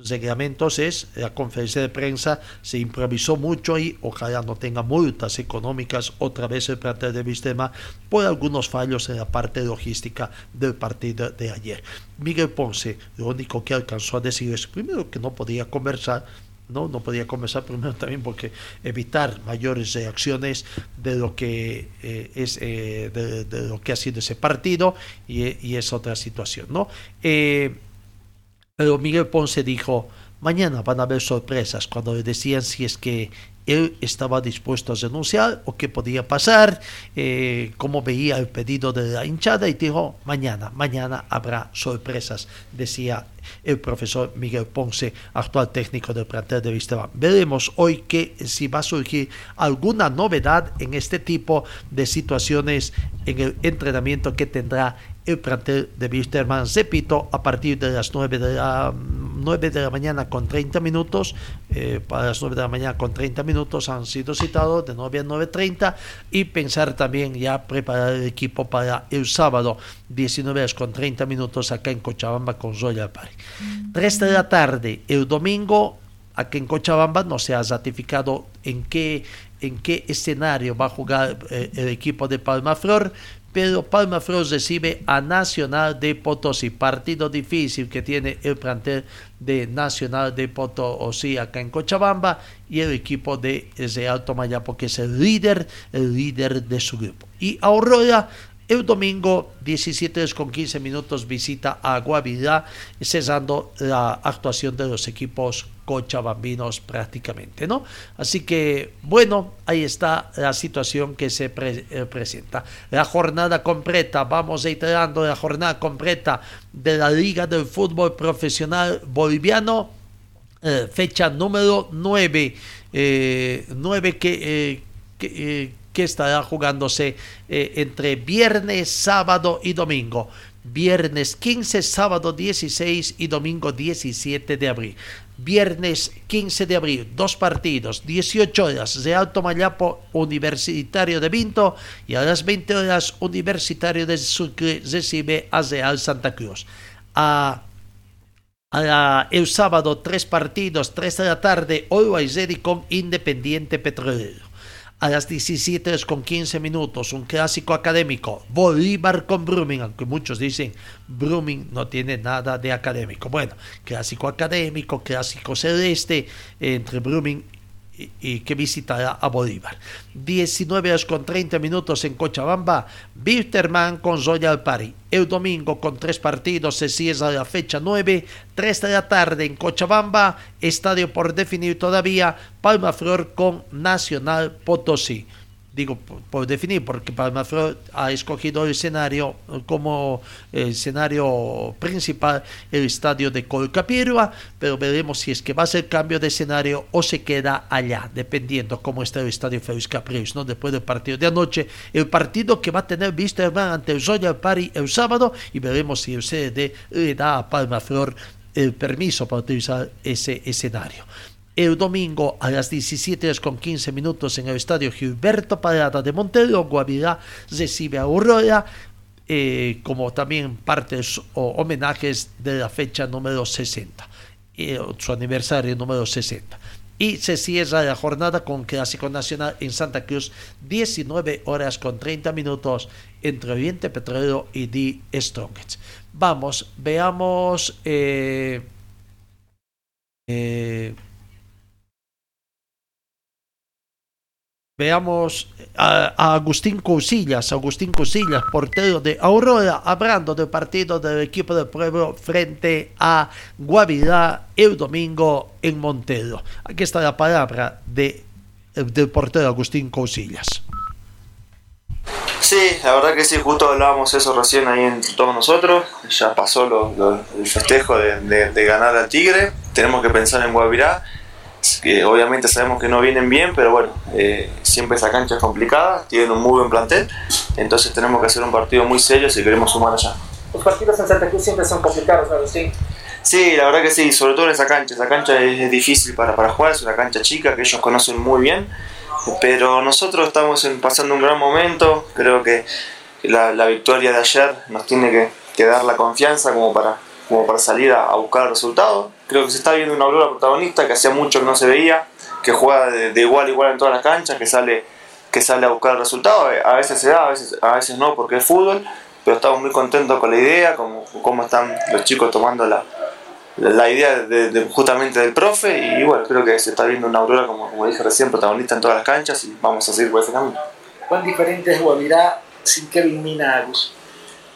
reglamentos es la conferencia de prensa se improvisó mucho y ojalá no tenga multas económicas otra vez el plantel de Vistema por algunos fallos en la parte logística del partido de ayer. Miguel Ponce lo único que alcanzó a decir es primero que no podía conversar no, no podía comenzar primero también porque evitar mayores reacciones de lo que eh, es eh, de, lo que ha sido ese partido y, es otra situación, ¿no? Eh, pero Miguel Ponce dijo mañana van a haber sorpresas cuando le decían si es que él estaba dispuesto a renunciar o qué podía pasar, eh, cómo veía el pedido de la hinchada y dijo, mañana, mañana habrá sorpresas, decía el profesor Miguel Ponce, actual técnico del plantel de Vista. Veremos hoy que si va a surgir alguna novedad en este tipo de situaciones en el entrenamiento que tendrá el plantel de Wisterman. Repito, a partir de las 9 de la, 9 de la mañana con 30 minutos, eh, para las 9 de la mañana con 30 minutos han sido citados de 9 a 9.30 y pensar también ya preparar el equipo para el sábado 19 horas con 30 minutos acá en Cochabamba con Zoya Pari. 3 de la tarde, el domingo aquí en Cochabamba no se ha ratificado en qué, en qué escenario va a jugar eh, el equipo de Palma Flor, pero Palma Flor recibe a Nacional de Potosí, partido difícil que tiene el plantel de Nacional de Potosí acá en Cochabamba y el equipo de Real Tomayapo que es el líder, el líder de su grupo. Y Aurora el domingo, 17 con 15 minutos, visita a Guavirá, cesando la actuación de los equipos cochabambinos prácticamente, ¿no? Así que, bueno, ahí está la situación que se eh, presenta. La jornada completa, vamos reiterando la jornada completa de la Liga del Fútbol Profesional Boliviano, eh, fecha número 9, 9 eh, que... que que estará jugándose eh, entre viernes, sábado y domingo. Viernes 15, sábado 16 y domingo 17 de abril. Viernes 15 de abril, dos partidos, 18 horas, Real Tomayapo, Universitario de Vinto, y a las 20 horas, Universitario de Sucre recibe a Real Santa Cruz. A, el sábado, tres partidos, 3 de la tarde, Always con Independiente Petrolero a las 17 con 15 minutos, un clásico académico, Bolívar con Brumming, aunque muchos dicen Brumming no tiene nada de académico. Bueno, clásico académico, clásico celeste entre Brumming y, que visitará a Bolívar. 19 horas con 30 minutos en Cochabamba, Bitterman con Royal Party. El domingo con tres partidos se cierra la fecha 9, 3 de la tarde en Cochabamba, estadio por definir todavía, Palma Flor con Nacional Potosí digo por, definir, porque Palmaflor ha escogido el escenario como el escenario principal, el estadio de Colcapirua, pero veremos si es que va a ser cambio de escenario o se queda allá, dependiendo cómo está el estadio Félix Capriles, ¿no? Después del partido de anoche, el partido que va a tener Wisterman ante el Royal Party el sábado, y veremos si el CDD le da a Palmaflor el permiso para utilizar ese escenario. El domingo a las 17 con 15 minutos en el estadio Gilberto Parada de Montero, Guavirá recibe a Aurora, eh, como también partes o homenajes de la fecha número 60, eh, su aniversario número 60. Y se cierra la jornada con Clásico Nacional en Santa Cruz, 19 horas con 30 minutos entre Oriente Petrolero y The Strongest. Vamos, veamos. Eh, Veamos a, Agustín Cousillas, Agustín Cousillas, portero de Aurora, hablando del partido del equipo del pueblo frente a Guavirá el domingo en Montero. Aquí está la palabra de, del portero Agustín Cousillas. Sí, la verdad que sí, justo hablábamos eso recién ahí en todos nosotros. Ya pasó el festejo de, de ganar al Tigre. Tenemos que pensar en Guavirá que obviamente sabemos que no vienen bien, pero bueno, eh, siempre esa cancha es complicada, tienen un muy buen plantel, entonces tenemos que hacer un partido muy serio si queremos sumar allá. Los partidos en Santa Cruz siempre son complicados, ¿no? Sí. Sí, la verdad que sí, sobre todo en esa cancha. Esa cancha es difícil para, para jugar, es una cancha chica que ellos conocen muy bien, pero nosotros estamos pasando un gran momento. Creo que la, la victoria de ayer nos tiene que, que, dar la confianza como para, como para salir a, a buscar el resultado creo que se está viendo una Aurora protagonista que hacía mucho que no se veía, que juega de, igual a igual en todas las canchas, que sale, que sale a buscar el resultado. A veces se da, a veces, no, porque es fútbol, pero estamos muy contentos con la idea, como cómo están los chicos tomando la, la idea de, justamente del profe y bueno, creo que se está viendo una Aurora, como, como dije recién, protagonista en todas las canchas y vamos a seguir por ese camino. ¿Cuán diferente es Guavirá sin Kevin Minagos?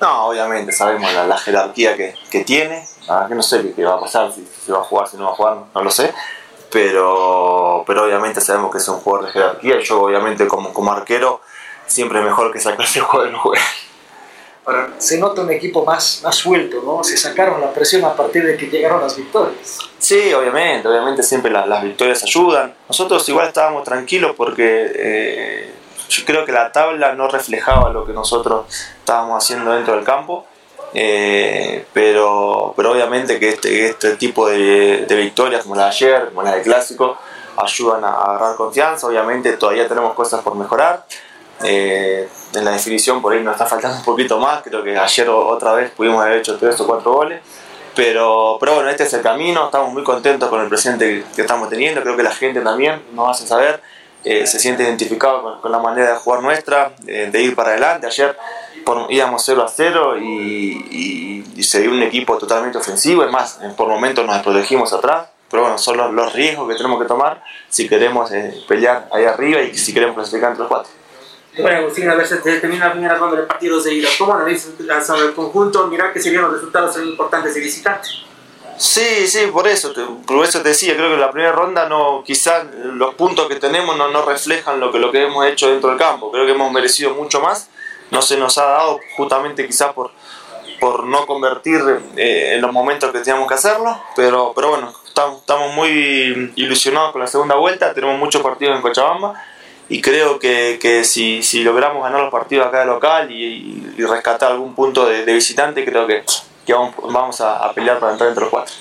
No, obviamente sabemos la, jerarquía que, que tiene, ah, que no sé qué, va a pasar, si, si, va a jugar, si no va a jugar, no lo sé, pero, pero obviamente sabemos que es un jugador de jerarquía yo obviamente como, como arquero siempre es mejor que sacarse el juego juego se nota un equipo más, más suelto, ¿no? Se sacaron la presión a partir de que llegaron las victorias. Sí, obviamente, obviamente siempre las victorias ayudan. Nosotros igual estábamos tranquilos porque eh, yo creo que la tabla no reflejaba lo que nosotros estábamos haciendo dentro del campo. Eh, pero, pero obviamente que este, este tipo de, victorias como la de ayer, como la del clásico, ayudan a agarrar confianza. Obviamente todavía tenemos cosas por mejorar. Eh, en la definición por ahí nos está faltando un poquito más, creo que ayer otra vez pudimos haber hecho tres o cuatro goles, pero, pero bueno, este es el camino, estamos muy contentos con el presente que estamos teniendo, creo que la gente también nos hace saber, eh, se siente identificado con, la manera de jugar nuestra, eh, de ir para adelante, ayer por, íbamos 0 a 0 y, y, se dio un equipo totalmente ofensivo, es más, por momentos nos desprotegimos atrás, pero bueno, son los, los riesgos que tenemos que tomar si queremos pelear ahí arriba y si queremos clasificar entre los cuatro. Bueno, Agustín, a ver, se termina la primera ronda de partidos de ida. ¿Cómo analizas el conjunto? Mira que se vieron los resultados importantes de visitante. Sí, sí, por eso, por eso te decía, creo que la primera ronda no, quizás los puntos que tenemos no, no reflejan lo que, lo que hemos hecho dentro del campo, creo que hemos merecido mucho más, no se nos ha dado justamente quizás por, por no convertir eh, en los momentos que teníamos que hacerlo, pero, pero bueno, estamos, estamos muy ilusionados con la segunda vuelta, tenemos muchos partidos en Cochabamba y creo que, que si, si, logramos ganar los partidos acá de local y, rescatar algún punto de, visitante, creo que, que vamos, vamos a, a, pelear para entrar entre los cuatro.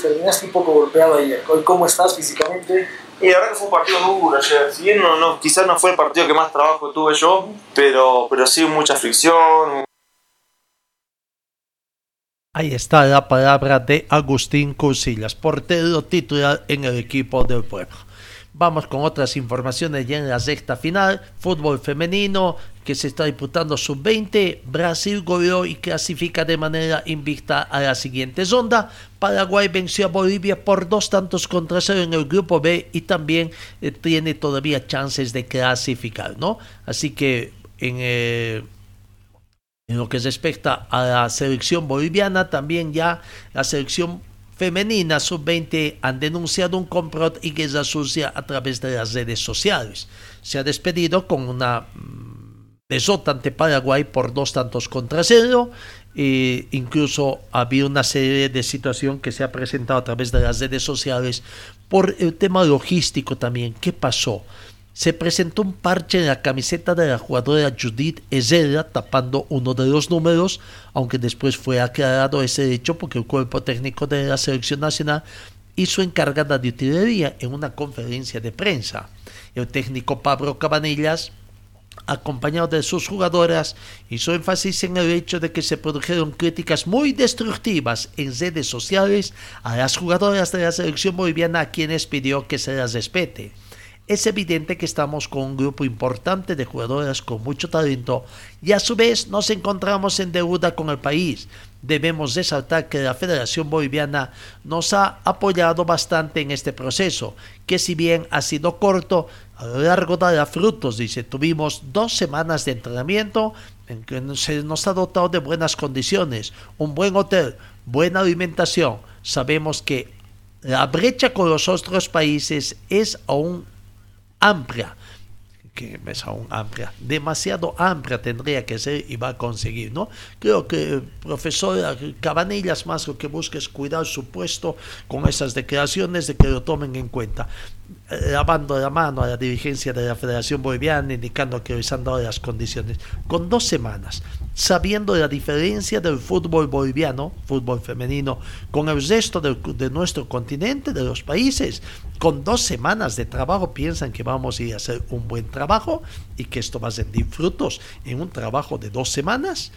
Terminaste un poco golpeado ayer. ¿Cómo estás físicamente? Y la verdad que fue un partido duro ayer. Si bien no, no, quizás no fue el partido que más trabajo tuve yo, pero, pero sí mucha fricción. Ahí está la palabra de Agustín Cursillas, portero titular en el equipo del pueblo. Vamos con otras informaciones ya en la sexta final. Fútbol femenino que se está disputando sub-20. Brasil goleó y clasifica de manera invicta a la siguiente ronda. Paraguay venció a Bolivia por dos tantos contra cero en el grupo B y también eh, tiene todavía chances de clasificar, ¿no? Así que en, eh, en lo que respecta a la selección boliviana, también ya la selección femenina sub-20 han denunciado un complot y guerra sucia a través de las redes sociales. Se ha despedido con una desota ante Paraguay por dos tantos contra cero. E incluso había una serie de situación que se ha presentado a través de las redes sociales por el tema logístico también. ¿Qué pasó? Se presentó un parche en la camiseta de la jugadora Judith Ezera tapando uno de los números, aunque después fue aclarado ese hecho porque el cuerpo técnico de la selección nacional hizo encargada de utilería en una conferencia de prensa. El técnico Pablo Cabanillas, acompañado de sus jugadoras, hizo énfasis en el hecho de que se produjeron críticas muy destructivas en redes sociales a las jugadoras de la selección boliviana a quienes pidió que se las respete es evidente que estamos con un grupo importante de jugadoras con mucho talento y a su vez nos encontramos en deuda con el país. Debemos resaltar que la Federación Boliviana nos ha apoyado bastante en este proceso, que si bien ha sido corto, a lo largo dará frutos, dice. Tuvimos dos semanas de entrenamiento en que se nos ha dotado de buenas condiciones, un buen hotel, buena alimentación. Sabemos que la brecha con los otros países es aún amplia, que es aún amplia, demasiado amplia tendría que ser y va a conseguir, ¿no? Creo que profesor Cabanillas más lo que busca es cuidar su puesto con esas declaraciones de que lo tomen en cuenta lavando la mano a la dirigencia de la Federación Boliviana, indicando que les han dado las condiciones. Con dos semanas, sabiendo la diferencia del fútbol boliviano, fútbol femenino, con el resto de, nuestro continente, de los países, con dos semanas de trabajo piensan que vamos a ir a hacer un buen trabajo y que esto va a rendir frutos en un trabajo de dos semanas.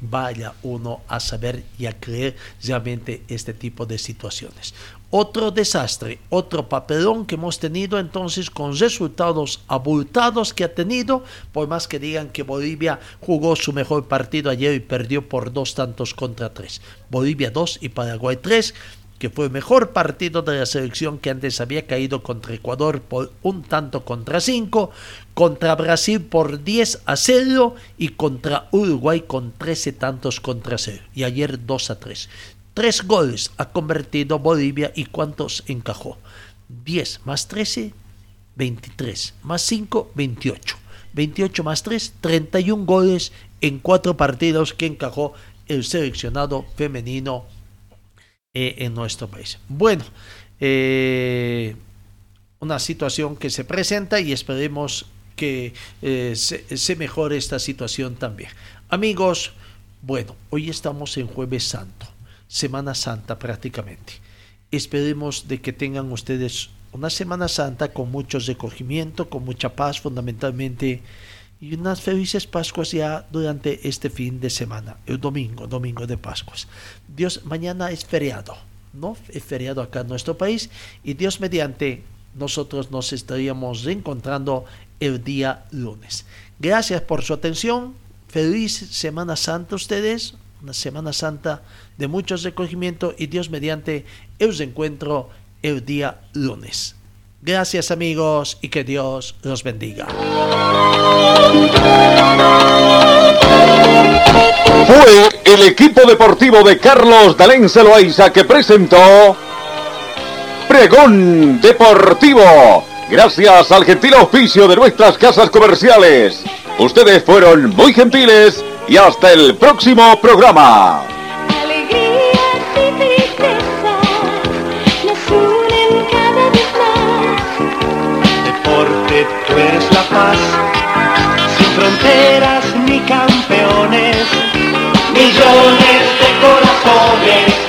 Vaya uno a saber y a creer realmente este tipo de situaciones. Otro desastre, otro papelón que hemos tenido entonces con resultados abultados que ha tenido, por más que digan que Bolivia jugó su mejor partido ayer y perdió por dos tantos contra tres. Bolivia 2 y Paraguay 3 que fue el mejor partido de la selección que antes había caído contra Ecuador por un tanto contra 5, contra Brasil por 10 a 0 y contra Uruguay con 13 tantos contra 0. Y ayer 2 a 3. Tres goles ha convertido Bolivia y cuántos encajó. 10 más 13, 23. Más 5, 28. 28 más 3, 31 goles en cuatro partidos que encajó el seleccionado femenino eh, en nuestro país. Bueno, eh, una situación que se presenta y esperemos que eh, se, se mejore esta situación también. Amigos, bueno, hoy estamos en jueves santo, Semana Santa prácticamente. Esperemos de que tengan ustedes una Semana Santa con mucho recogimiento, con mucha paz fundamentalmente y unas felices Pascuas ya durante este fin de semana, el domingo, domingo de Pascuas. Dios, mañana es feriado, ¿no? Es feriado acá en nuestro país y Dios mediante nosotros nos estaríamos reencontrando el día lunes. Gracias por su atención. Feliz Semana Santa ustedes. Una Semana Santa de mucho recogimiento y Dios mediante el reencuentro el día lunes. Gracias amigos y que Dios los bendiga. Fue el equipo deportivo de Carlos Dalén Celoaiza que presentó Pregón Deportivo. Gracias al gentil oficio de nuestras casas comerciales. Ustedes fueron muy gentiles y hasta el próximo programa. Deporte, tú eres la paz, sin fronteras ni campeones, millones de corazones.